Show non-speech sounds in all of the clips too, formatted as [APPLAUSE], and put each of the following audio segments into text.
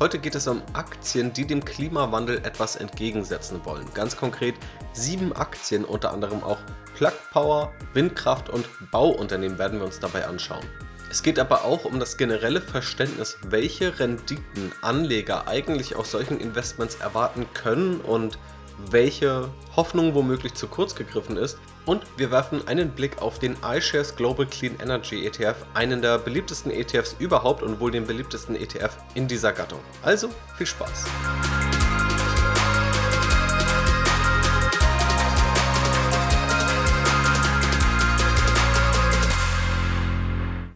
Heute geht es um Aktien, die dem Klimawandel etwas entgegensetzen wollen. Ganz konkret sieben Aktien, unter anderem auch Plug Power, Windkraft und Bauunternehmen werden wir uns dabei anschauen. Es geht aber auch um das generelle Verständnis, welche Renditen Anleger eigentlich aus solchen Investments erwarten können und welche Hoffnung womöglich zu kurz gegriffen ist. Und wir werfen einen Blick auf den iShares Global Clean Energy ETF, einen der beliebtesten ETFs überhaupt und wohl den beliebtesten ETF in dieser Gattung. Also viel Spaß!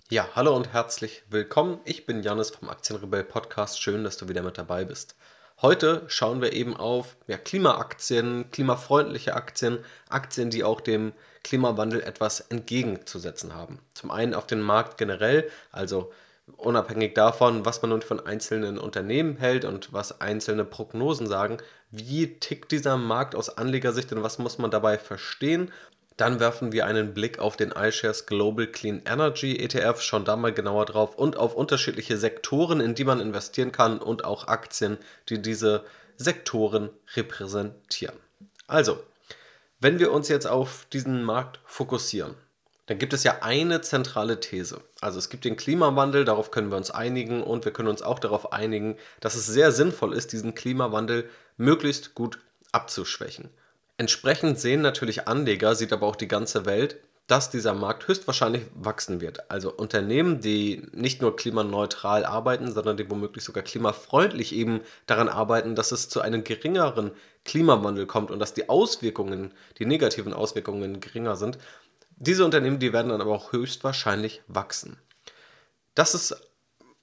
Ja, hallo und herzlich willkommen. Ich bin Janis vom Aktienrebell Podcast. Schön, dass du wieder mit dabei bist. Heute schauen wir eben auf ja, Klimaaktien, klimafreundliche Aktien, Aktien, die auch dem Klimawandel etwas entgegenzusetzen haben. Zum einen auf den Markt generell, also unabhängig davon, was man nun von einzelnen Unternehmen hält und was einzelne Prognosen sagen, wie tickt dieser Markt aus Anlegersicht und was muss man dabei verstehen dann werfen wir einen Blick auf den iShares Global Clean Energy ETF, schauen da mal genauer drauf und auf unterschiedliche Sektoren, in die man investieren kann und auch Aktien, die diese Sektoren repräsentieren. Also, wenn wir uns jetzt auf diesen Markt fokussieren, dann gibt es ja eine zentrale These. Also es gibt den Klimawandel, darauf können wir uns einigen und wir können uns auch darauf einigen, dass es sehr sinnvoll ist, diesen Klimawandel möglichst gut abzuschwächen. Entsprechend sehen natürlich Anleger, sieht aber auch die ganze Welt, dass dieser Markt höchstwahrscheinlich wachsen wird. Also Unternehmen, die nicht nur klimaneutral arbeiten, sondern die womöglich sogar klimafreundlich eben daran arbeiten, dass es zu einem geringeren Klimawandel kommt und dass die Auswirkungen, die negativen Auswirkungen geringer sind. Diese Unternehmen, die werden dann aber auch höchstwahrscheinlich wachsen. Das ist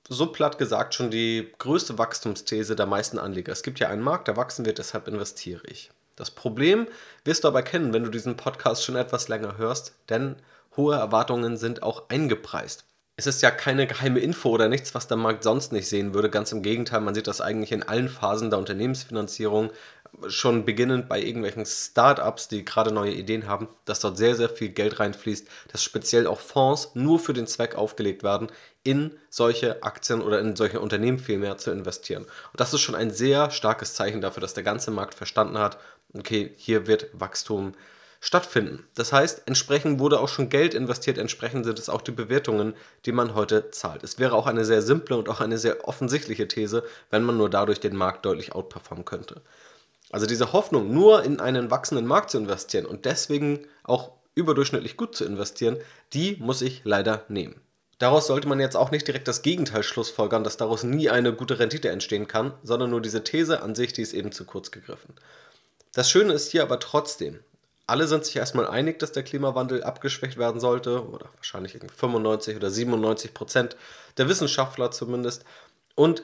so platt gesagt schon die größte Wachstumsthese der meisten Anleger. Es gibt ja einen Markt, der wachsen wird, deshalb investiere ich. Das Problem wirst du aber kennen, wenn du diesen Podcast schon etwas länger hörst, denn hohe Erwartungen sind auch eingepreist. Es ist ja keine geheime Info oder nichts, was der Markt sonst nicht sehen würde. Ganz im Gegenteil, man sieht das eigentlich in allen Phasen der Unternehmensfinanzierung, schon beginnend bei irgendwelchen Startups, die gerade neue Ideen haben, dass dort sehr, sehr viel Geld reinfließt, dass speziell auch Fonds nur für den Zweck aufgelegt werden, in solche Aktien oder in solche Unternehmen vielmehr zu investieren. Und das ist schon ein sehr starkes Zeichen dafür, dass der ganze Markt verstanden hat, okay, hier wird Wachstum stattfinden. Das heißt, entsprechend wurde auch schon Geld investiert, entsprechend sind es auch die Bewertungen, die man heute zahlt. Es wäre auch eine sehr simple und auch eine sehr offensichtliche These, wenn man nur dadurch den Markt deutlich outperformen könnte. Also diese Hoffnung, nur in einen wachsenden Markt zu investieren und deswegen auch überdurchschnittlich gut zu investieren, die muss ich leider nehmen. Daraus sollte man jetzt auch nicht direkt das Gegenteil schlussfolgern, dass daraus nie eine gute Rendite entstehen kann, sondern nur diese These an sich, die ist eben zu kurz gegriffen. Das Schöne ist hier aber trotzdem, alle sind sich erstmal einig, dass der Klimawandel abgeschwächt werden sollte, oder wahrscheinlich 95 oder 97 Prozent der Wissenschaftler zumindest, und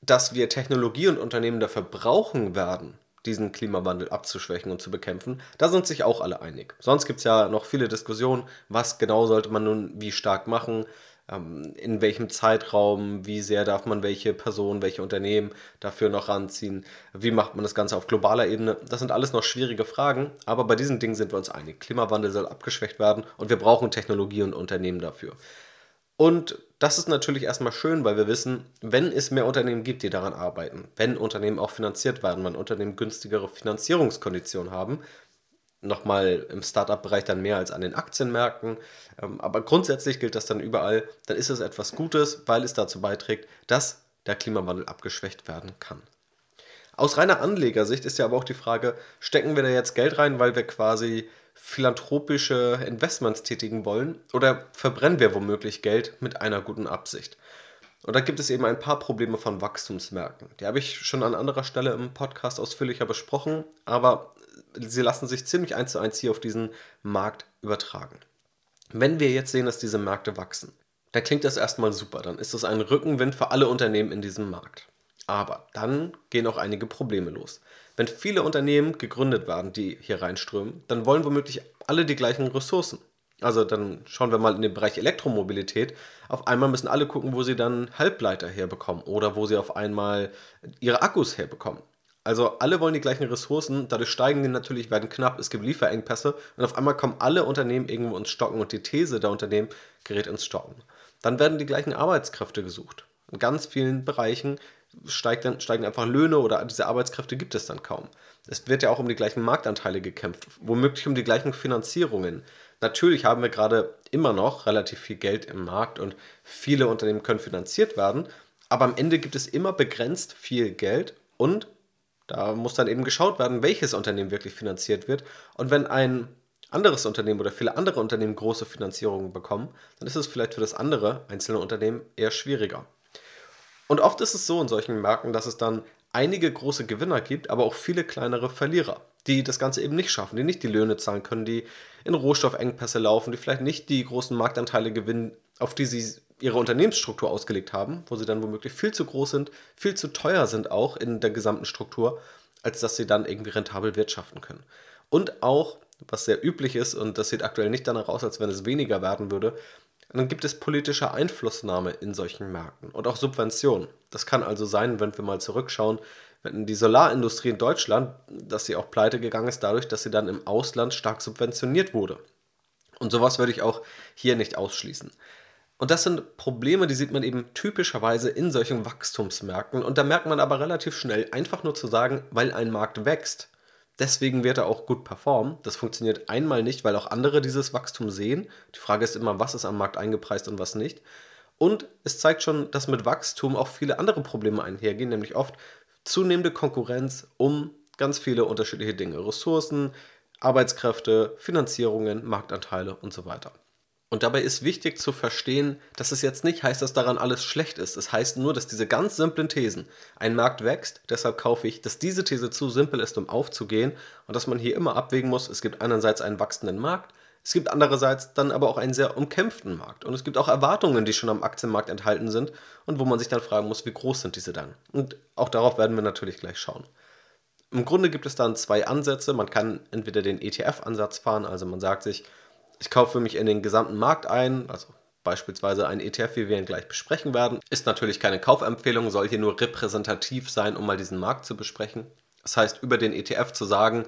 dass wir Technologie und Unternehmen dafür brauchen werden, diesen Klimawandel abzuschwächen und zu bekämpfen, da sind sich auch alle einig. Sonst gibt es ja noch viele Diskussionen, was genau sollte man nun wie stark machen, ähm, in welchem Zeitraum, wie sehr darf man welche Personen, welche Unternehmen dafür noch ranziehen, wie macht man das Ganze auf globaler Ebene. Das sind alles noch schwierige Fragen, aber bei diesen Dingen sind wir uns einig. Klimawandel soll abgeschwächt werden und wir brauchen Technologie und Unternehmen dafür. Und das ist natürlich erstmal schön, weil wir wissen, wenn es mehr Unternehmen gibt, die daran arbeiten, wenn Unternehmen auch finanziert werden, wenn Unternehmen günstigere Finanzierungskonditionen haben, nochmal im Startup-Bereich dann mehr als an den Aktienmärkten. Ähm, aber grundsätzlich gilt das dann überall. Dann ist es etwas Gutes, weil es dazu beiträgt, dass der Klimawandel abgeschwächt werden kann. Aus reiner Anlegersicht ist ja aber auch die Frage, stecken wir da jetzt Geld rein, weil wir quasi philanthropische Investments tätigen wollen oder verbrennen wir womöglich Geld mit einer guten Absicht? Und da gibt es eben ein paar Probleme von Wachstumsmärkten. Die habe ich schon an anderer Stelle im Podcast ausführlicher besprochen, aber sie lassen sich ziemlich eins zu eins hier auf diesen Markt übertragen. Wenn wir jetzt sehen, dass diese Märkte wachsen, dann klingt das erstmal super. Dann ist das ein Rückenwind für alle Unternehmen in diesem Markt. Aber dann gehen auch einige Probleme los. Wenn viele Unternehmen gegründet werden, die hier reinströmen, dann wollen womöglich alle die gleichen Ressourcen. Also dann schauen wir mal in den Bereich Elektromobilität. Auf einmal müssen alle gucken, wo sie dann Halbleiter herbekommen oder wo sie auf einmal ihre Akkus herbekommen. Also alle wollen die gleichen Ressourcen, dadurch steigen die natürlich, werden knapp, es gibt Lieferengpässe und auf einmal kommen alle Unternehmen irgendwo ins Stocken und die These der Unternehmen gerät ins Stocken. Dann werden die gleichen Arbeitskräfte gesucht. In ganz vielen Bereichen steigt dann, steigen einfach Löhne oder diese Arbeitskräfte gibt es dann kaum. Es wird ja auch um die gleichen Marktanteile gekämpft, womöglich um die gleichen Finanzierungen. Natürlich haben wir gerade immer noch relativ viel Geld im Markt und viele Unternehmen können finanziert werden, aber am Ende gibt es immer begrenzt viel Geld und da muss dann eben geschaut werden, welches Unternehmen wirklich finanziert wird. Und wenn ein anderes Unternehmen oder viele andere Unternehmen große Finanzierungen bekommen, dann ist es vielleicht für das andere einzelne Unternehmen eher schwieriger. Und oft ist es so in solchen Märkten, dass es dann einige große Gewinner gibt, aber auch viele kleinere Verlierer, die das Ganze eben nicht schaffen, die nicht die Löhne zahlen können, die in Rohstoffengpässe laufen, die vielleicht nicht die großen Marktanteile gewinnen, auf die sie ihre Unternehmensstruktur ausgelegt haben, wo sie dann womöglich viel zu groß sind, viel zu teuer sind auch in der gesamten Struktur, als dass sie dann irgendwie rentabel wirtschaften können. Und auch, was sehr üblich ist, und das sieht aktuell nicht danach aus, als wenn es weniger werden würde, dann gibt es politische Einflussnahme in solchen Märkten und auch Subventionen. Das kann also sein, wenn wir mal zurückschauen, wenn die Solarindustrie in Deutschland, dass sie auch pleite gegangen ist, dadurch, dass sie dann im Ausland stark subventioniert wurde. Und sowas würde ich auch hier nicht ausschließen. Und das sind Probleme, die sieht man eben typischerweise in solchen Wachstumsmärkten. Und da merkt man aber relativ schnell, einfach nur zu sagen, weil ein Markt wächst, Deswegen wird er auch gut performen. Das funktioniert einmal nicht, weil auch andere dieses Wachstum sehen. Die Frage ist immer, was ist am Markt eingepreist und was nicht. Und es zeigt schon, dass mit Wachstum auch viele andere Probleme einhergehen, nämlich oft zunehmende Konkurrenz um ganz viele unterschiedliche Dinge. Ressourcen, Arbeitskräfte, Finanzierungen, Marktanteile und so weiter. Und dabei ist wichtig zu verstehen, dass es jetzt nicht heißt, dass daran alles schlecht ist. Es heißt nur, dass diese ganz simplen Thesen, ein Markt wächst, deshalb kaufe ich, dass diese These zu simpel ist, um aufzugehen und dass man hier immer abwägen muss, es gibt einerseits einen wachsenden Markt, es gibt andererseits dann aber auch einen sehr umkämpften Markt und es gibt auch Erwartungen, die schon am Aktienmarkt enthalten sind und wo man sich dann fragen muss, wie groß sind diese dann? Und auch darauf werden wir natürlich gleich schauen. Im Grunde gibt es dann zwei Ansätze. Man kann entweder den ETF-Ansatz fahren, also man sagt sich, ich kaufe mich in den gesamten Markt ein, also beispielsweise ein ETF, wie wir ihn gleich besprechen werden. Ist natürlich keine Kaufempfehlung, soll hier nur repräsentativ sein, um mal diesen Markt zu besprechen. Das heißt, über den ETF zu sagen,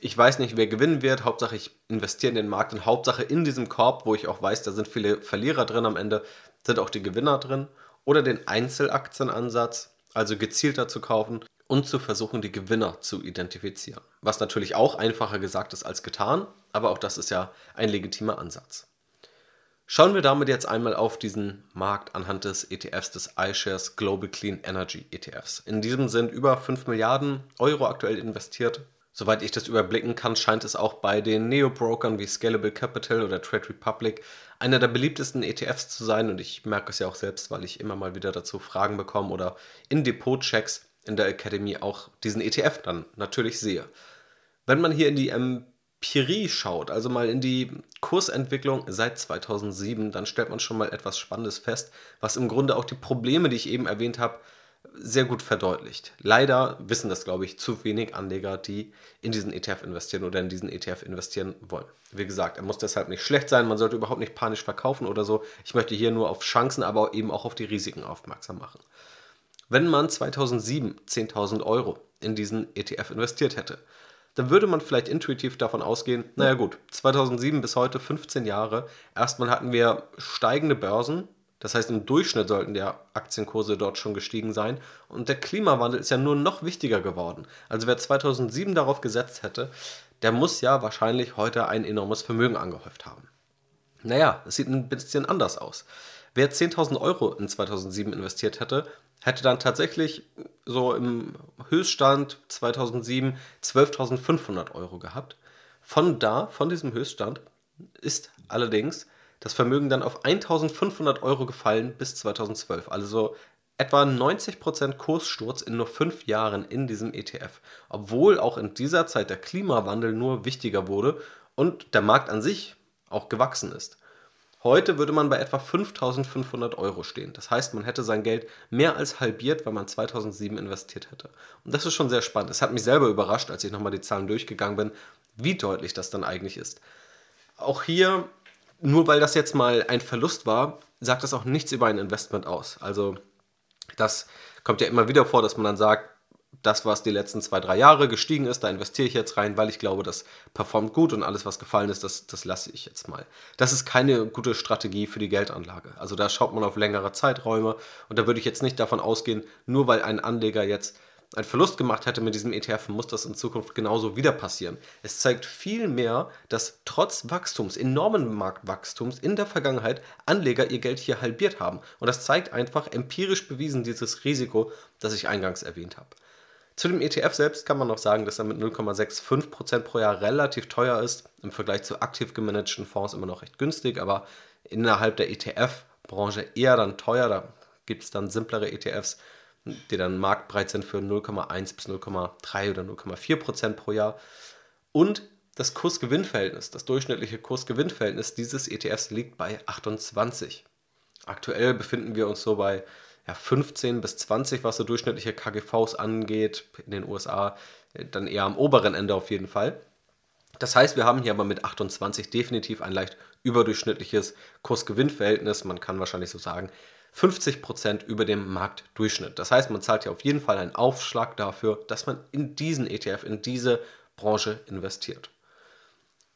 ich weiß nicht, wer gewinnen wird, Hauptsache ich investiere in den Markt und Hauptsache in diesem Korb, wo ich auch weiß, da sind viele Verlierer drin am Ende, sind auch die Gewinner drin. Oder den Einzelaktienansatz, also gezielter zu kaufen und zu versuchen, die Gewinner zu identifizieren. Was natürlich auch einfacher gesagt ist als getan, aber auch das ist ja ein legitimer Ansatz. Schauen wir damit jetzt einmal auf diesen Markt anhand des ETFs des iShares Global Clean Energy ETFs. In diesem sind über 5 Milliarden Euro aktuell investiert. Soweit ich das überblicken kann, scheint es auch bei den Neo-Brokern wie Scalable Capital oder Trade Republic einer der beliebtesten ETFs zu sein. Und ich merke es ja auch selbst, weil ich immer mal wieder dazu Fragen bekomme oder in Depot-Checks in der Academy auch diesen ETF dann natürlich sehe. Wenn man hier in die Empirie schaut, also mal in die Kursentwicklung seit 2007, dann stellt man schon mal etwas Spannendes fest, was im Grunde auch die Probleme, die ich eben erwähnt habe, sehr gut verdeutlicht. Leider wissen das, glaube ich, zu wenig Anleger, die in diesen ETF investieren oder in diesen ETF investieren wollen. Wie gesagt, er muss deshalb nicht schlecht sein, man sollte überhaupt nicht panisch verkaufen oder so. Ich möchte hier nur auf Chancen, aber eben auch auf die Risiken aufmerksam machen. Wenn man 2007 10.000 Euro in diesen ETF investiert hätte, dann würde man vielleicht intuitiv davon ausgehen, naja gut, 2007 bis heute 15 Jahre, erstmal hatten wir steigende Börsen, das heißt im Durchschnitt sollten der Aktienkurse dort schon gestiegen sein und der Klimawandel ist ja nur noch wichtiger geworden. Also wer 2007 darauf gesetzt hätte, der muss ja wahrscheinlich heute ein enormes Vermögen angehäuft haben. Naja, es sieht ein bisschen anders aus. Wer 10.000 Euro in 2007 investiert hätte, hätte dann tatsächlich so im Höchststand 2007 12.500 Euro gehabt. Von da, von diesem Höchststand, ist allerdings das Vermögen dann auf 1.500 Euro gefallen bis 2012. Also etwa 90% Kurssturz in nur fünf Jahren in diesem ETF. Obwohl auch in dieser Zeit der Klimawandel nur wichtiger wurde und der Markt an sich auch gewachsen ist. Heute würde man bei etwa 5500 Euro stehen. Das heißt, man hätte sein Geld mehr als halbiert, wenn man 2007 investiert hätte. Und das ist schon sehr spannend. Es hat mich selber überrascht, als ich nochmal die Zahlen durchgegangen bin, wie deutlich das dann eigentlich ist. Auch hier, nur weil das jetzt mal ein Verlust war, sagt das auch nichts über ein Investment aus. Also das kommt ja immer wieder vor, dass man dann sagt, das, was die letzten zwei, drei Jahre gestiegen ist, da investiere ich jetzt rein, weil ich glaube, das performt gut und alles, was gefallen ist, das, das lasse ich jetzt mal. Das ist keine gute Strategie für die Geldanlage. Also da schaut man auf längere Zeiträume und da würde ich jetzt nicht davon ausgehen, nur weil ein Anleger jetzt einen Verlust gemacht hätte mit diesem ETF, muss das in Zukunft genauso wieder passieren. Es zeigt vielmehr, dass trotz Wachstums, enormen Marktwachstums in der Vergangenheit Anleger ihr Geld hier halbiert haben. Und das zeigt einfach empirisch bewiesen dieses Risiko, das ich eingangs erwähnt habe. Zu dem ETF selbst kann man noch sagen, dass er mit 0,65% pro Jahr relativ teuer ist. Im Vergleich zu aktiv gemanagten Fonds immer noch recht günstig, aber innerhalb der ETF-Branche eher dann teuer. Da gibt es dann simplere ETFs, die dann marktbreit sind für 0,1 bis 0,3 oder 0,4% pro Jahr. Und das Kursgewinnverhältnis, das durchschnittliche Kursgewinnverhältnis dieses ETFs liegt bei 28. Aktuell befinden wir uns so bei ja, 15 bis 20, was so durchschnittliche KGVs angeht, in den USA äh, dann eher am oberen Ende auf jeden Fall. Das heißt, wir haben hier aber mit 28 definitiv ein leicht überdurchschnittliches Kursgewinnverhältnis. Man kann wahrscheinlich so sagen, 50% über dem Marktdurchschnitt. Das heißt, man zahlt hier auf jeden Fall einen Aufschlag dafür, dass man in diesen ETF, in diese Branche investiert.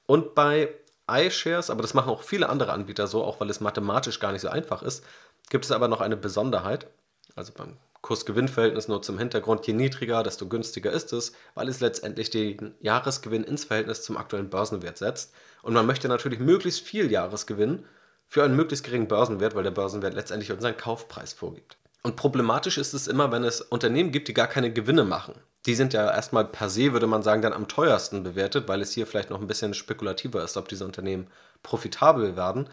Und bei iShares, aber das machen auch viele andere Anbieter so, auch weil es mathematisch gar nicht so einfach ist, gibt es aber noch eine Besonderheit. Also beim Kursgewinnverhältnis nur zum Hintergrund, je niedriger, desto günstiger ist es, weil es letztendlich den Jahresgewinn ins Verhältnis zum aktuellen Börsenwert setzt. Und man möchte natürlich möglichst viel Jahresgewinn für einen möglichst geringen Börsenwert, weil der Börsenwert letztendlich unseren Kaufpreis vorgibt. Und problematisch ist es immer, wenn es Unternehmen gibt, die gar keine Gewinne machen. Die sind ja erstmal per se, würde man sagen, dann am teuersten bewertet, weil es hier vielleicht noch ein bisschen spekulativer ist, ob diese Unternehmen profitabel werden.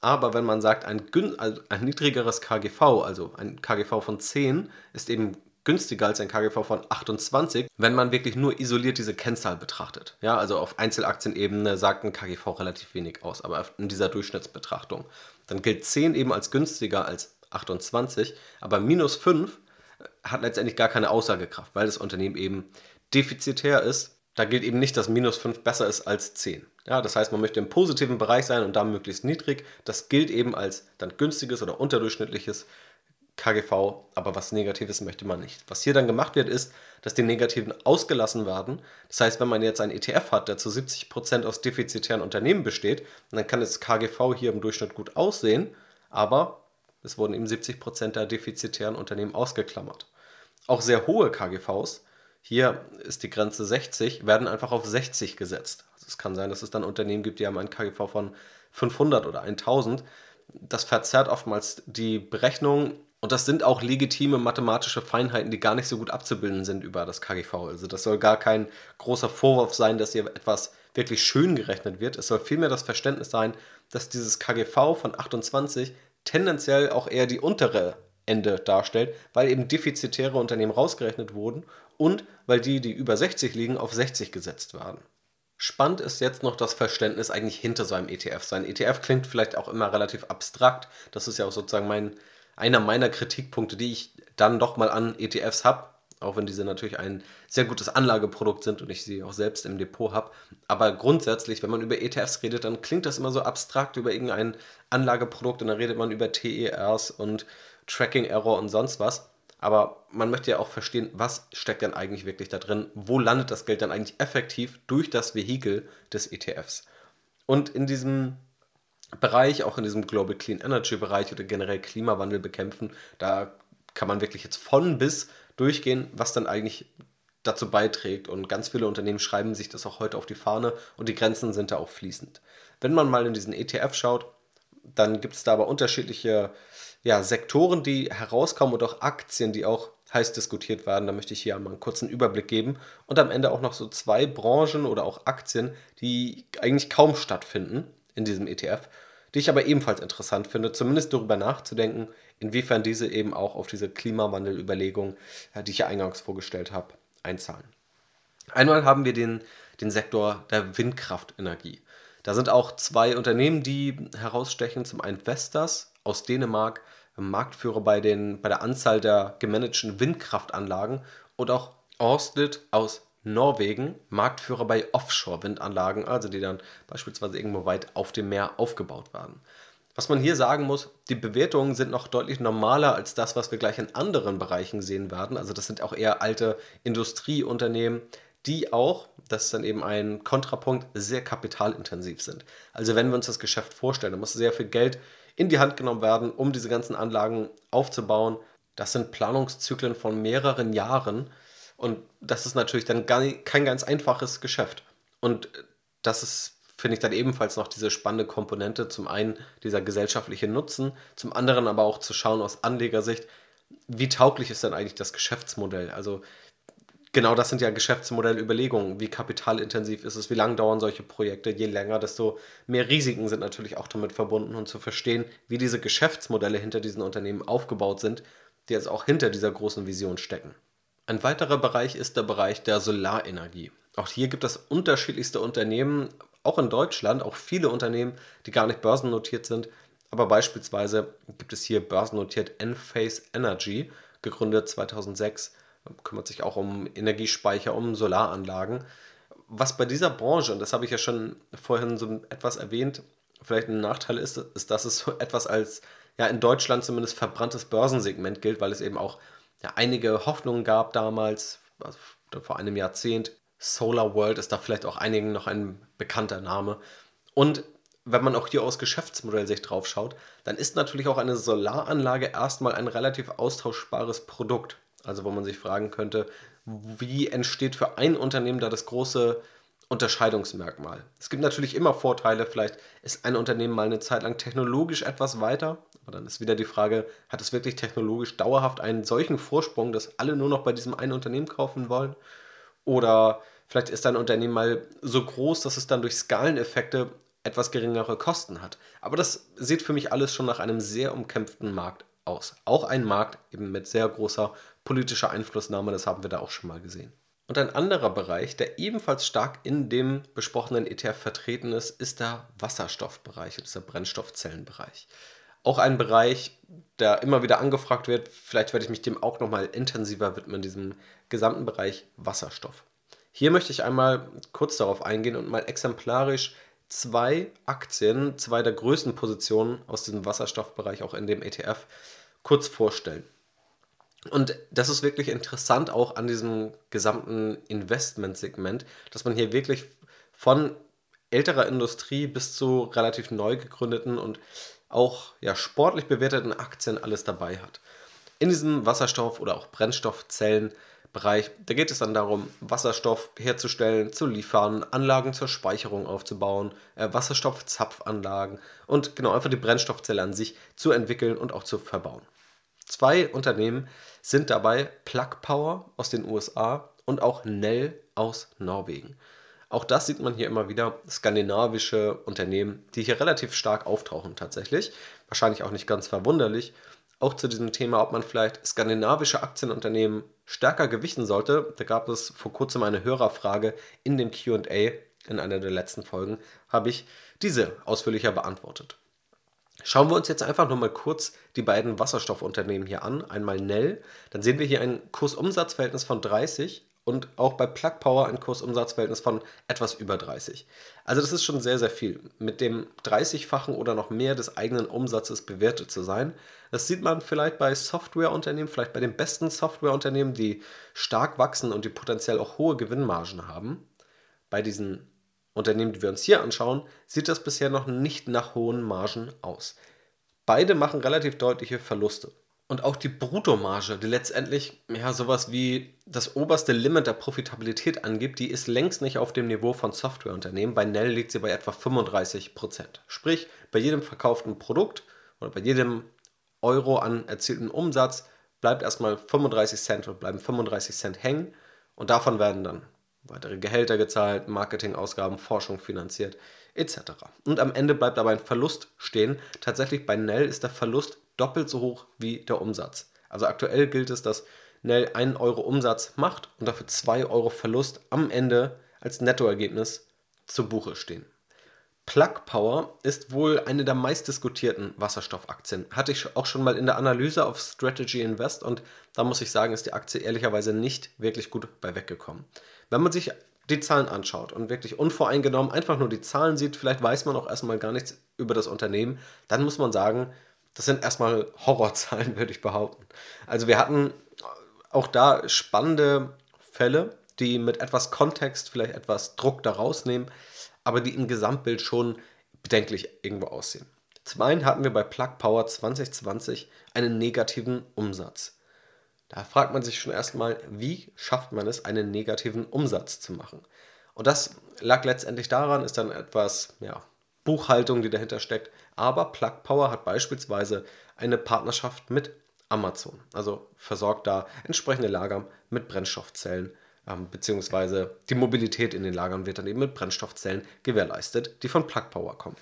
Aber wenn man sagt, ein, also ein niedrigeres KGV, also ein KGV von 10, ist eben günstiger als ein KGV von 28, wenn man wirklich nur isoliert diese Kennzahl betrachtet. Ja, also auf Einzelaktienebene sagt ein KGV relativ wenig aus, aber in dieser Durchschnittsbetrachtung. Dann gilt 10 eben als günstiger als 28, aber minus 5 hat letztendlich gar keine Aussagekraft, weil das Unternehmen eben defizitär ist da gilt eben nicht, dass minus 5 besser ist als 10. Ja, das heißt, man möchte im positiven Bereich sein und da möglichst niedrig. Das gilt eben als dann günstiges oder unterdurchschnittliches KGV, aber was Negatives möchte man nicht. Was hier dann gemacht wird, ist, dass die Negativen ausgelassen werden. Das heißt, wenn man jetzt einen ETF hat, der zu 70% aus defizitären Unternehmen besteht, dann kann das KGV hier im Durchschnitt gut aussehen, aber es wurden eben 70% der defizitären Unternehmen ausgeklammert. Auch sehr hohe KGVs hier ist die Grenze 60, werden einfach auf 60 gesetzt. Also es kann sein, dass es dann Unternehmen gibt, die haben einen KGV von 500 oder 1000. Das verzerrt oftmals die Berechnung und das sind auch legitime mathematische Feinheiten, die gar nicht so gut abzubilden sind über das KGV. Also das soll gar kein großer Vorwurf sein, dass hier etwas wirklich schön gerechnet wird. Es soll vielmehr das Verständnis sein, dass dieses KGV von 28 tendenziell auch eher die untere Ende darstellt, weil eben defizitäre Unternehmen rausgerechnet wurden und weil die, die über 60 liegen, auf 60 gesetzt werden. Spannend ist jetzt noch das Verständnis eigentlich hinter so einem ETF. Sein ETF klingt vielleicht auch immer relativ abstrakt. Das ist ja auch sozusagen mein, einer meiner Kritikpunkte, die ich dann doch mal an ETFs habe. Auch wenn diese natürlich ein sehr gutes Anlageprodukt sind und ich sie auch selbst im Depot habe. Aber grundsätzlich, wenn man über ETFs redet, dann klingt das immer so abstrakt über irgendein Anlageprodukt und dann redet man über TERs und Tracking Error und sonst was. Aber man möchte ja auch verstehen, was steckt denn eigentlich wirklich da drin? Wo landet das Geld dann eigentlich effektiv durch das Vehikel des ETFs? Und in diesem Bereich, auch in diesem Global Clean Energy Bereich oder generell Klimawandel bekämpfen, da kann man wirklich jetzt von bis durchgehen, was dann eigentlich dazu beiträgt. Und ganz viele Unternehmen schreiben sich das auch heute auf die Fahne und die Grenzen sind da auch fließend. Wenn man mal in diesen ETF schaut, dann gibt es da aber unterschiedliche ja, Sektoren, die herauskommen und auch Aktien, die auch heiß diskutiert werden. Da möchte ich hier mal einen kurzen Überblick geben. Und am Ende auch noch so zwei Branchen oder auch Aktien, die eigentlich kaum stattfinden in diesem ETF, die ich aber ebenfalls interessant finde, zumindest darüber nachzudenken, inwiefern diese eben auch auf diese Klimawandelüberlegung, die ich ja eingangs vorgestellt habe, einzahlen. Einmal haben wir den, den Sektor der Windkraftenergie. Da sind auch zwei Unternehmen, die herausstechen. Zum einen Vestas aus Dänemark, Marktführer bei, den, bei der Anzahl der gemanagten Windkraftanlagen und auch Ørsted aus Norwegen, Marktführer bei Offshore-Windanlagen, also die dann beispielsweise irgendwo weit auf dem Meer aufgebaut werden. Was man hier sagen muss, die Bewertungen sind noch deutlich normaler als das, was wir gleich in anderen Bereichen sehen werden. Also das sind auch eher alte Industrieunternehmen, die auch, das ist dann eben ein Kontrapunkt, sehr kapitalintensiv sind. Also wenn wir uns das Geschäft vorstellen, da muss sehr viel Geld in die Hand genommen werden, um diese ganzen Anlagen aufzubauen. Das sind Planungszyklen von mehreren Jahren und das ist natürlich dann kein ganz einfaches Geschäft. Und das ist finde ich dann ebenfalls noch diese spannende Komponente. Zum einen dieser gesellschaftliche Nutzen, zum anderen aber auch zu schauen aus Anlegersicht, wie tauglich ist denn eigentlich das Geschäftsmodell? Also genau das sind ja Geschäftsmodellüberlegungen. Wie kapitalintensiv ist es? Wie lange dauern solche Projekte? Je länger, desto mehr Risiken sind natürlich auch damit verbunden und zu verstehen, wie diese Geschäftsmodelle hinter diesen Unternehmen aufgebaut sind, die jetzt auch hinter dieser großen Vision stecken. Ein weiterer Bereich ist der Bereich der Solarenergie. Auch hier gibt es unterschiedlichste Unternehmen, auch in Deutschland, auch viele Unternehmen, die gar nicht börsennotiert sind. Aber beispielsweise gibt es hier börsennotiert Enphase Energy, gegründet 2006, kümmert sich auch um Energiespeicher, um Solaranlagen. Was bei dieser Branche, und das habe ich ja schon vorhin so etwas erwähnt, vielleicht ein Nachteil ist, ist, dass es so etwas als ja in Deutschland zumindest verbranntes Börsensegment gilt, weil es eben auch ja, einige Hoffnungen gab damals, also vor einem Jahrzehnt, Solar World ist da vielleicht auch einigen noch ein bekannter Name. Und wenn man auch hier aus Geschäftsmodellsicht drauf schaut, dann ist natürlich auch eine Solaranlage erstmal ein relativ austauschbares Produkt. Also wo man sich fragen könnte, wie entsteht für ein Unternehmen da das große Unterscheidungsmerkmal? Es gibt natürlich immer Vorteile, vielleicht ist ein Unternehmen mal eine Zeit lang technologisch etwas weiter, aber dann ist wieder die Frage, hat es wirklich technologisch dauerhaft einen solchen Vorsprung, dass alle nur noch bei diesem einen Unternehmen kaufen wollen? Oder vielleicht ist dein Unternehmen mal so groß, dass es dann durch Skaleneffekte etwas geringere Kosten hat. Aber das sieht für mich alles schon nach einem sehr umkämpften Markt aus. Auch ein Markt eben mit sehr großer politischer Einflussnahme, das haben wir da auch schon mal gesehen. Und ein anderer Bereich, der ebenfalls stark in dem besprochenen ETF vertreten ist, ist der Wasserstoffbereich, ist der Brennstoffzellenbereich. Auch ein Bereich, der immer wieder angefragt wird. Vielleicht werde ich mich dem auch nochmal intensiver widmen, diesem gesamten Bereich Wasserstoff. Hier möchte ich einmal kurz darauf eingehen und mal exemplarisch zwei Aktien, zwei der größten Positionen aus diesem Wasserstoffbereich auch in dem ETF kurz vorstellen. Und das ist wirklich interessant auch an diesem gesamten Investmentsegment, dass man hier wirklich von älterer Industrie bis zu relativ neu gegründeten und auch ja, sportlich bewerteten Aktien alles dabei hat. In diesem Wasserstoff- oder auch Brennstoffzellenbereich, da geht es dann darum, Wasserstoff herzustellen, zu liefern, Anlagen zur Speicherung aufzubauen, äh, Wasserstoffzapfanlagen und genau einfach die Brennstoffzelle an sich zu entwickeln und auch zu verbauen. Zwei Unternehmen sind dabei Plug Power aus den USA und auch Nell aus Norwegen. Auch das sieht man hier immer wieder, skandinavische Unternehmen, die hier relativ stark auftauchen tatsächlich. Wahrscheinlich auch nicht ganz verwunderlich. Auch zu diesem Thema, ob man vielleicht skandinavische Aktienunternehmen stärker gewichten sollte. Da gab es vor kurzem eine Hörerfrage in dem QA in einer der letzten Folgen, habe ich diese ausführlicher beantwortet. Schauen wir uns jetzt einfach nur mal kurz die beiden Wasserstoffunternehmen hier an. Einmal Nell, dann sehen wir hier ein Kursumsatzverhältnis von 30 und auch bei Plug Power ein Kursumsatzverhältnis von etwas über 30. Also das ist schon sehr, sehr viel. Mit dem 30-fachen oder noch mehr des eigenen Umsatzes bewertet zu sein. Das sieht man vielleicht bei Softwareunternehmen, vielleicht bei den besten Softwareunternehmen, die stark wachsen und die potenziell auch hohe Gewinnmargen haben. Bei diesen Unternehmen, die wir uns hier anschauen, sieht das bisher noch nicht nach hohen Margen aus. Beide machen relativ deutliche Verluste. Und auch die Bruttomarge, die letztendlich ja sowas wie das oberste Limit der Profitabilität angibt, die ist längst nicht auf dem Niveau von Softwareunternehmen. Bei Nell liegt sie bei etwa 35%. Sprich, bei jedem verkauften Produkt oder bei jedem Euro an erzielten Umsatz bleibt erstmal 35 Cent oder bleiben 35 Cent hängen und davon werden dann weitere Gehälter gezahlt, Marketingausgaben, Forschung finanziert etc. Und am Ende bleibt aber ein Verlust stehen. Tatsächlich bei Nell ist der Verlust doppelt so hoch wie der Umsatz. Also aktuell gilt es, dass Nell 1 Euro Umsatz macht und dafür 2 Euro Verlust am Ende als Nettoergebnis zu Buche stehen. Plug Power ist wohl eine der meistdiskutierten Wasserstoffaktien. Hatte ich auch schon mal in der Analyse auf Strategy Invest und da muss ich sagen, ist die Aktie ehrlicherweise nicht wirklich gut bei weggekommen. Wenn man sich die Zahlen anschaut und wirklich unvoreingenommen einfach nur die Zahlen sieht, vielleicht weiß man auch erstmal gar nichts über das Unternehmen, dann muss man sagen, das sind erstmal [LAUGHS] Horrorzahlen, würde ich behaupten. Also wir hatten auch da spannende Fälle, die mit etwas Kontext vielleicht etwas Druck da rausnehmen, aber die im Gesamtbild schon bedenklich irgendwo aussehen. Zum einen hatten wir bei Plug Power 2020 einen negativen Umsatz. Da fragt man sich schon erstmal, wie schafft man es, einen negativen Umsatz zu machen? Und das lag letztendlich daran, ist dann etwas ja, Buchhaltung, die dahinter steckt. Aber Plug Power hat beispielsweise eine Partnerschaft mit Amazon. Also versorgt da entsprechende Lager mit Brennstoffzellen, ähm, beziehungsweise die Mobilität in den Lagern wird dann eben mit Brennstoffzellen gewährleistet, die von Plug Power kommen.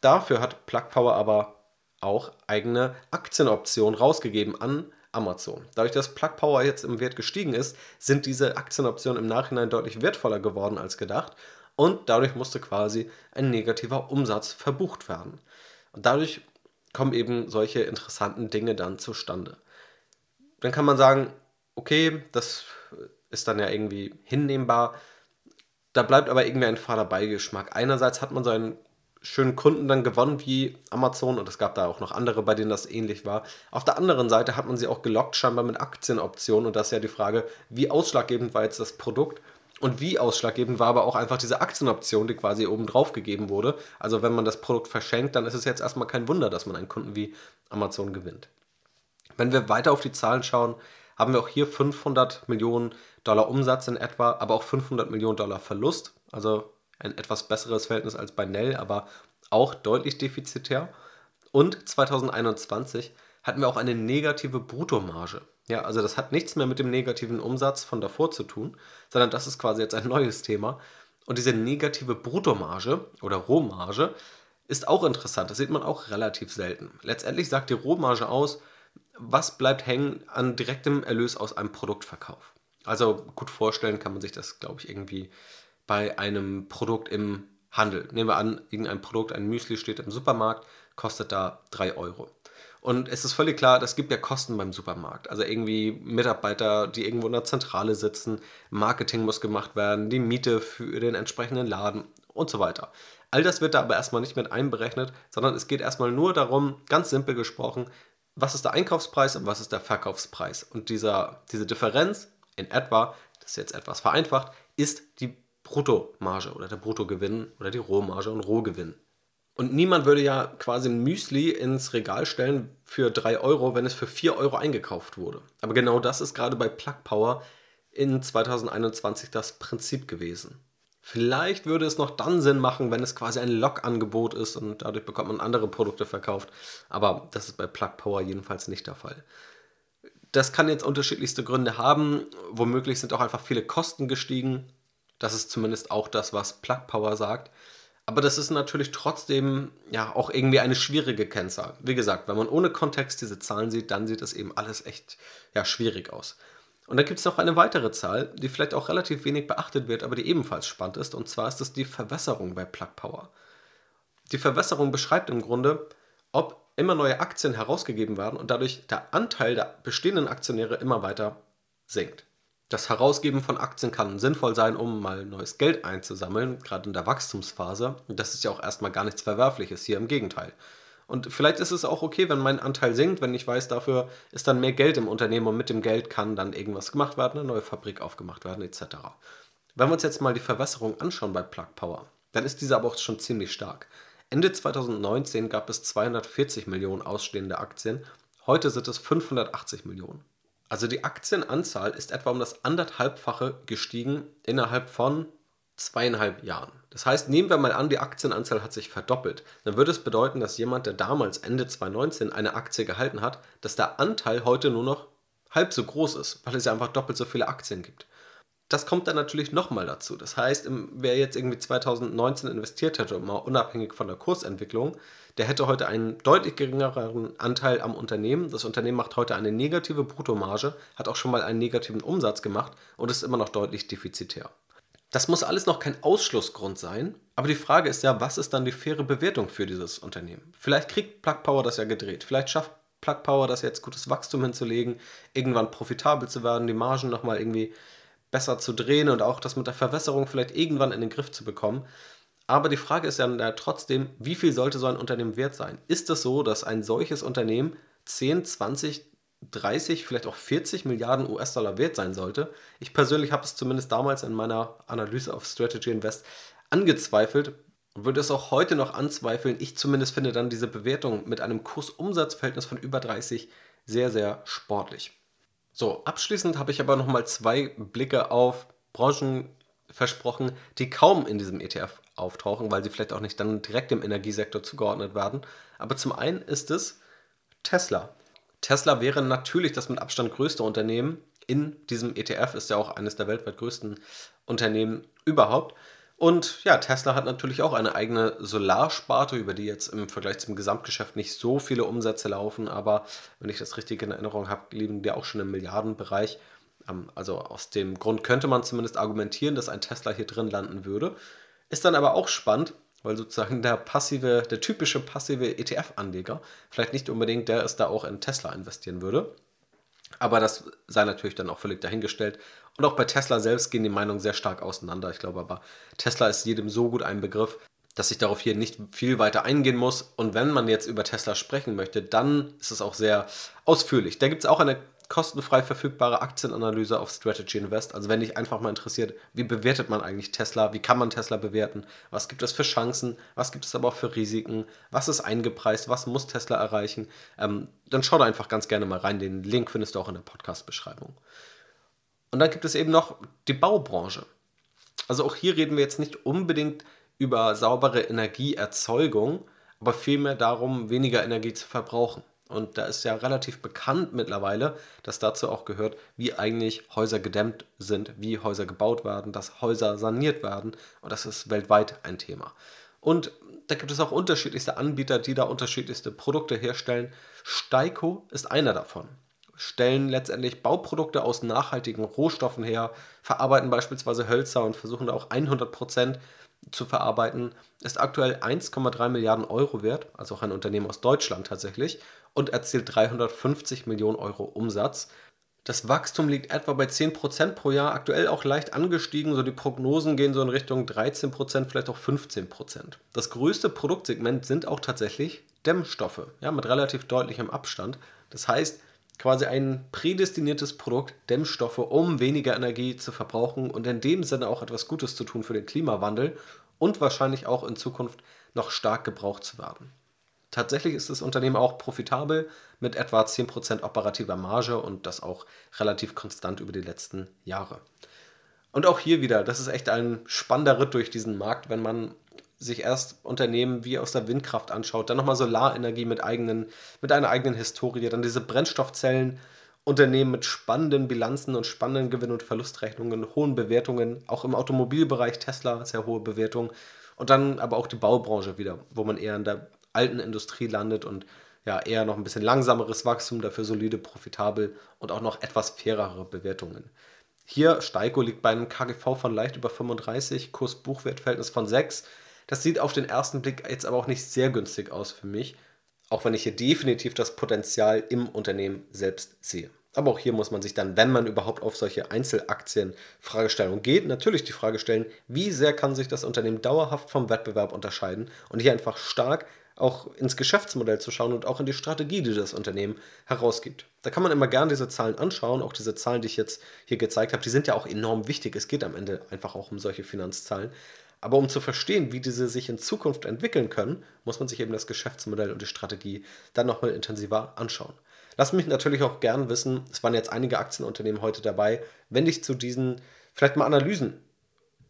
Dafür hat Plug Power aber auch eigene Aktienoptionen rausgegeben an Amazon. Dadurch, dass Plug Power jetzt im Wert gestiegen ist, sind diese Aktienoptionen im Nachhinein deutlich wertvoller geworden als gedacht und dadurch musste quasi ein negativer Umsatz verbucht werden. Und dadurch kommen eben solche interessanten Dinge dann zustande. Dann kann man sagen, okay, das ist dann ja irgendwie hinnehmbar. Da bleibt aber irgendwie ein fader Beigeschmack. Einerseits hat man so einen schönen Kunden dann gewonnen wie Amazon und es gab da auch noch andere, bei denen das ähnlich war. Auf der anderen Seite hat man sie auch gelockt, scheinbar mit Aktienoptionen und das ist ja die Frage, wie ausschlaggebend war jetzt das Produkt und wie ausschlaggebend war aber auch einfach diese Aktienoption, die quasi oben drauf gegeben wurde. Also wenn man das Produkt verschenkt, dann ist es jetzt erstmal kein Wunder, dass man einen Kunden wie Amazon gewinnt. Wenn wir weiter auf die Zahlen schauen, haben wir auch hier 500 Millionen Dollar Umsatz in etwa, aber auch 500 Millionen Dollar Verlust. Also ein etwas besseres Verhältnis als bei Nell, aber auch deutlich defizitär. Und 2021 hatten wir auch eine negative Bruttomarge. Ja, also das hat nichts mehr mit dem negativen Umsatz von davor zu tun, sondern das ist quasi jetzt ein neues Thema. Und diese negative Bruttomarge oder Rohmarge ist auch interessant. Das sieht man auch relativ selten. Letztendlich sagt die Rohmarge aus, was bleibt hängen an direktem Erlös aus einem Produktverkauf. Also gut vorstellen kann man sich das, glaube ich, irgendwie bei einem Produkt im Handel. Nehmen wir an, irgendein Produkt, ein Müsli steht im Supermarkt, kostet da 3 Euro. Und es ist völlig klar, das gibt ja Kosten beim Supermarkt. Also irgendwie Mitarbeiter, die irgendwo in der Zentrale sitzen, Marketing muss gemacht werden, die Miete für den entsprechenden Laden und so weiter. All das wird da aber erstmal nicht mit einberechnet, sondern es geht erstmal nur darum, ganz simpel gesprochen, was ist der Einkaufspreis und was ist der Verkaufspreis. Und dieser, diese Differenz in etwa, das ist jetzt etwas vereinfacht, ist die Bruttomarge oder der Bruttogewinn oder die Rohmarge und Rohgewinn. Und niemand würde ja quasi ein Müsli ins Regal stellen für 3 Euro, wenn es für 4 Euro eingekauft wurde. Aber genau das ist gerade bei Plug Power in 2021 das Prinzip gewesen. Vielleicht würde es noch dann Sinn machen, wenn es quasi ein Log-Angebot ist und dadurch bekommt man andere Produkte verkauft. Aber das ist bei Plug Power jedenfalls nicht der Fall. Das kann jetzt unterschiedlichste Gründe haben. Womöglich sind auch einfach viele Kosten gestiegen. Das ist zumindest auch das, was Plug Power sagt. Aber das ist natürlich trotzdem ja auch irgendwie eine schwierige Kennzahl. Wie gesagt, wenn man ohne Kontext diese Zahlen sieht, dann sieht das eben alles echt ja, schwierig aus. Und dann gibt es noch eine weitere Zahl, die vielleicht auch relativ wenig beachtet wird, aber die ebenfalls spannend ist. Und zwar ist es die Verwässerung bei Plug Power. Die Verwässerung beschreibt im Grunde, ob immer neue Aktien herausgegeben werden und dadurch der Anteil der bestehenden Aktionäre immer weiter sinkt. Das Herausgeben von Aktien kann sinnvoll sein, um mal neues Geld einzusammeln, gerade in der Wachstumsphase. Das ist ja auch erstmal gar nichts Verwerfliches, hier im Gegenteil. Und vielleicht ist es auch okay, wenn mein Anteil sinkt, wenn ich weiß, dafür ist dann mehr Geld im Unternehmen und mit dem Geld kann dann irgendwas gemacht werden, eine neue Fabrik aufgemacht werden, etc. Wenn wir uns jetzt mal die Verwässerung anschauen bei Plug Power, dann ist diese aber auch schon ziemlich stark. Ende 2019 gab es 240 Millionen ausstehende Aktien, heute sind es 580 Millionen. Also die Aktienanzahl ist etwa um das anderthalbfache gestiegen innerhalb von zweieinhalb Jahren. Das heißt, nehmen wir mal an, die Aktienanzahl hat sich verdoppelt. Dann würde es bedeuten, dass jemand, der damals Ende 2019 eine Aktie gehalten hat, dass der Anteil heute nur noch halb so groß ist, weil es ja einfach doppelt so viele Aktien gibt das kommt dann natürlich nochmal dazu. Das heißt, wer jetzt irgendwie 2019 investiert hätte, mal unabhängig von der Kursentwicklung, der hätte heute einen deutlich geringeren Anteil am Unternehmen. Das Unternehmen macht heute eine negative Bruttomarge, hat auch schon mal einen negativen Umsatz gemacht und ist immer noch deutlich defizitär. Das muss alles noch kein Ausschlussgrund sein, aber die Frage ist ja, was ist dann die faire Bewertung für dieses Unternehmen? Vielleicht kriegt Plug Power das ja gedreht, vielleicht schafft Plug Power das jetzt gutes Wachstum hinzulegen, irgendwann profitabel zu werden, die Margen nochmal irgendwie besser zu drehen und auch das mit der Verwässerung vielleicht irgendwann in den Griff zu bekommen. Aber die Frage ist ja trotzdem, wie viel sollte so ein Unternehmen wert sein? Ist es so, dass ein solches Unternehmen 10, 20, 30, vielleicht auch 40 Milliarden US-Dollar wert sein sollte? Ich persönlich habe es zumindest damals in meiner Analyse auf Strategy Invest angezweifelt und würde es auch heute noch anzweifeln. Ich zumindest finde dann diese Bewertung mit einem Kurs-Umsatz-Verhältnis von über 30 sehr, sehr sportlich. So, abschließend habe ich aber nochmal zwei Blicke auf Branchen versprochen, die kaum in diesem ETF auftauchen, weil sie vielleicht auch nicht dann direkt dem Energiesektor zugeordnet werden. Aber zum einen ist es Tesla. Tesla wäre natürlich das mit Abstand größte Unternehmen in diesem ETF, ist ja auch eines der weltweit größten Unternehmen überhaupt. Und ja, Tesla hat natürlich auch eine eigene Solarsparte, über die jetzt im Vergleich zum Gesamtgeschäft nicht so viele Umsätze laufen, aber wenn ich das richtig in Erinnerung habe, liegen die auch schon im Milliardenbereich. Ähm, also aus dem Grund könnte man zumindest argumentieren, dass ein Tesla hier drin landen würde. Ist dann aber auch spannend, weil sozusagen der passive, der typische passive ETF-Anleger vielleicht nicht unbedingt der ist, der auch in Tesla investieren würde. Aber das sei natürlich dann auch völlig dahingestellt. Und auch bei Tesla selbst gehen die Meinungen sehr stark auseinander. Ich glaube aber, Tesla ist jedem so gut ein Begriff, dass ich darauf hier nicht viel weiter eingehen muss. Und wenn man jetzt über Tesla sprechen möchte, dann ist es auch sehr ausführlich. Da gibt es auch eine kostenfrei verfügbare Aktienanalyse auf Strategy Invest. Also wenn dich einfach mal interessiert, wie bewertet man eigentlich Tesla, wie kann man Tesla bewerten, was gibt es für Chancen, was gibt es aber auch für Risiken, was ist eingepreist, was muss Tesla erreichen, ähm, dann schau da einfach ganz gerne mal rein. Den Link findest du auch in der Podcast-Beschreibung. Und dann gibt es eben noch die Baubranche. Also auch hier reden wir jetzt nicht unbedingt über saubere Energieerzeugung, aber vielmehr darum, weniger Energie zu verbrauchen. Und da ist ja relativ bekannt mittlerweile, dass dazu auch gehört, wie eigentlich Häuser gedämmt sind, wie Häuser gebaut werden, dass Häuser saniert werden. Und das ist weltweit ein Thema. Und da gibt es auch unterschiedlichste Anbieter, die da unterschiedlichste Produkte herstellen. Steiko ist einer davon. Stellen letztendlich Bauprodukte aus nachhaltigen Rohstoffen her, verarbeiten beispielsweise Hölzer und versuchen da auch 100 Prozent zu verarbeiten, ist aktuell 1,3 Milliarden Euro wert, also auch ein Unternehmen aus Deutschland tatsächlich, und erzielt 350 Millionen Euro Umsatz. Das Wachstum liegt etwa bei 10% pro Jahr, aktuell auch leicht angestiegen, so die Prognosen gehen so in Richtung 13%, vielleicht auch 15%. Das größte Produktsegment sind auch tatsächlich Dämmstoffe, ja, mit relativ deutlichem Abstand. Das heißt, quasi ein prädestiniertes Produkt, Dämmstoffe, um weniger Energie zu verbrauchen und in dem Sinne auch etwas Gutes zu tun für den Klimawandel und wahrscheinlich auch in Zukunft noch stark gebraucht zu werden. Tatsächlich ist das Unternehmen auch profitabel mit etwa 10% operativer Marge und das auch relativ konstant über die letzten Jahre. Und auch hier wieder, das ist echt ein spannender Ritt durch diesen Markt, wenn man sich erst Unternehmen wie aus der Windkraft anschaut, dann nochmal Solarenergie mit, eigenen, mit einer eigenen Historie, dann diese Brennstoffzellen, Unternehmen mit spannenden Bilanzen und spannenden Gewinn- und Verlustrechnungen, hohen Bewertungen, auch im Automobilbereich Tesla sehr hohe Bewertungen und dann aber auch die Baubranche wieder, wo man eher in der alten Industrie landet und ja eher noch ein bisschen langsameres Wachstum, dafür solide, profitabel und auch noch etwas fairere Bewertungen. Hier Steiko liegt bei einem KGV von leicht über 35, Kurs-Buchwert-Verhältnis von 6. Das sieht auf den ersten Blick jetzt aber auch nicht sehr günstig aus für mich, auch wenn ich hier definitiv das Potenzial im Unternehmen selbst sehe. Aber auch hier muss man sich dann, wenn man überhaupt auf solche Einzelaktien-Fragestellungen geht, natürlich die Frage stellen, wie sehr kann sich das Unternehmen dauerhaft vom Wettbewerb unterscheiden und hier einfach stark auch ins Geschäftsmodell zu schauen und auch in die Strategie, die das Unternehmen herausgibt. Da kann man immer gerne diese Zahlen anschauen. Auch diese Zahlen, die ich jetzt hier gezeigt habe, die sind ja auch enorm wichtig. Es geht am Ende einfach auch um solche Finanzzahlen. Aber um zu verstehen, wie diese sich in Zukunft entwickeln können, muss man sich eben das Geschäftsmodell und die Strategie dann nochmal intensiver anschauen. Lass mich natürlich auch gern wissen, es waren jetzt einige Aktienunternehmen heute dabei, wenn dich zu diesen vielleicht mal Analysen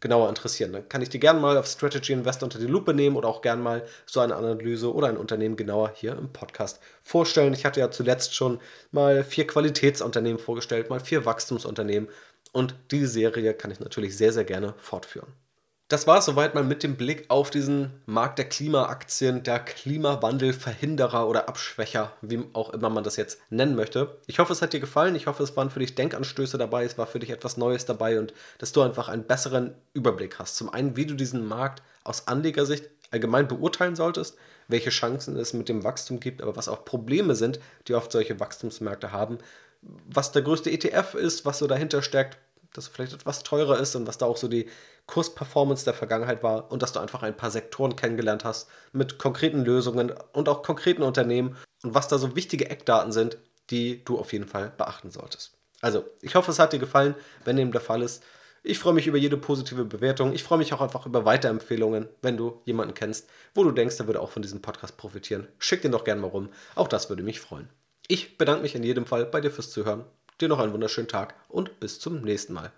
genauer interessieren. Dann kann ich die gerne mal auf Strategy Invest unter die Lupe nehmen oder auch gerne mal so eine Analyse oder ein Unternehmen genauer hier im Podcast vorstellen. Ich hatte ja zuletzt schon mal vier Qualitätsunternehmen vorgestellt, mal vier Wachstumsunternehmen und die Serie kann ich natürlich sehr, sehr gerne fortführen. Das war es soweit mal mit dem Blick auf diesen Markt der Klimaaktien, der Klimawandelverhinderer oder Abschwächer, wie auch immer man das jetzt nennen möchte. Ich hoffe, es hat dir gefallen. Ich hoffe, es waren für dich Denkanstöße dabei, es war für dich etwas Neues dabei und dass du einfach einen besseren Überblick hast. Zum einen, wie du diesen Markt aus Anlegersicht allgemein beurteilen solltest, welche Chancen es mit dem Wachstum gibt, aber was auch Probleme sind, die oft solche Wachstumsmärkte haben, was der größte ETF ist, was so dahinter steckt, dass vielleicht etwas teurer ist und was da auch so die Kursperformance der Vergangenheit war und dass du einfach ein paar Sektoren kennengelernt hast mit konkreten Lösungen und auch konkreten Unternehmen und was da so wichtige Eckdaten sind, die du auf jeden Fall beachten solltest. Also, ich hoffe, es hat dir gefallen. Wenn dem der Fall ist, ich freue mich über jede positive Bewertung. Ich freue mich auch einfach über Weiterempfehlungen, wenn du jemanden kennst, wo du denkst, der würde auch von diesem Podcast profitieren. Schick den doch gerne mal rum. Auch das würde mich freuen. Ich bedanke mich in jedem Fall bei dir fürs Zuhören. Dir noch einen wunderschönen Tag und bis zum nächsten Mal.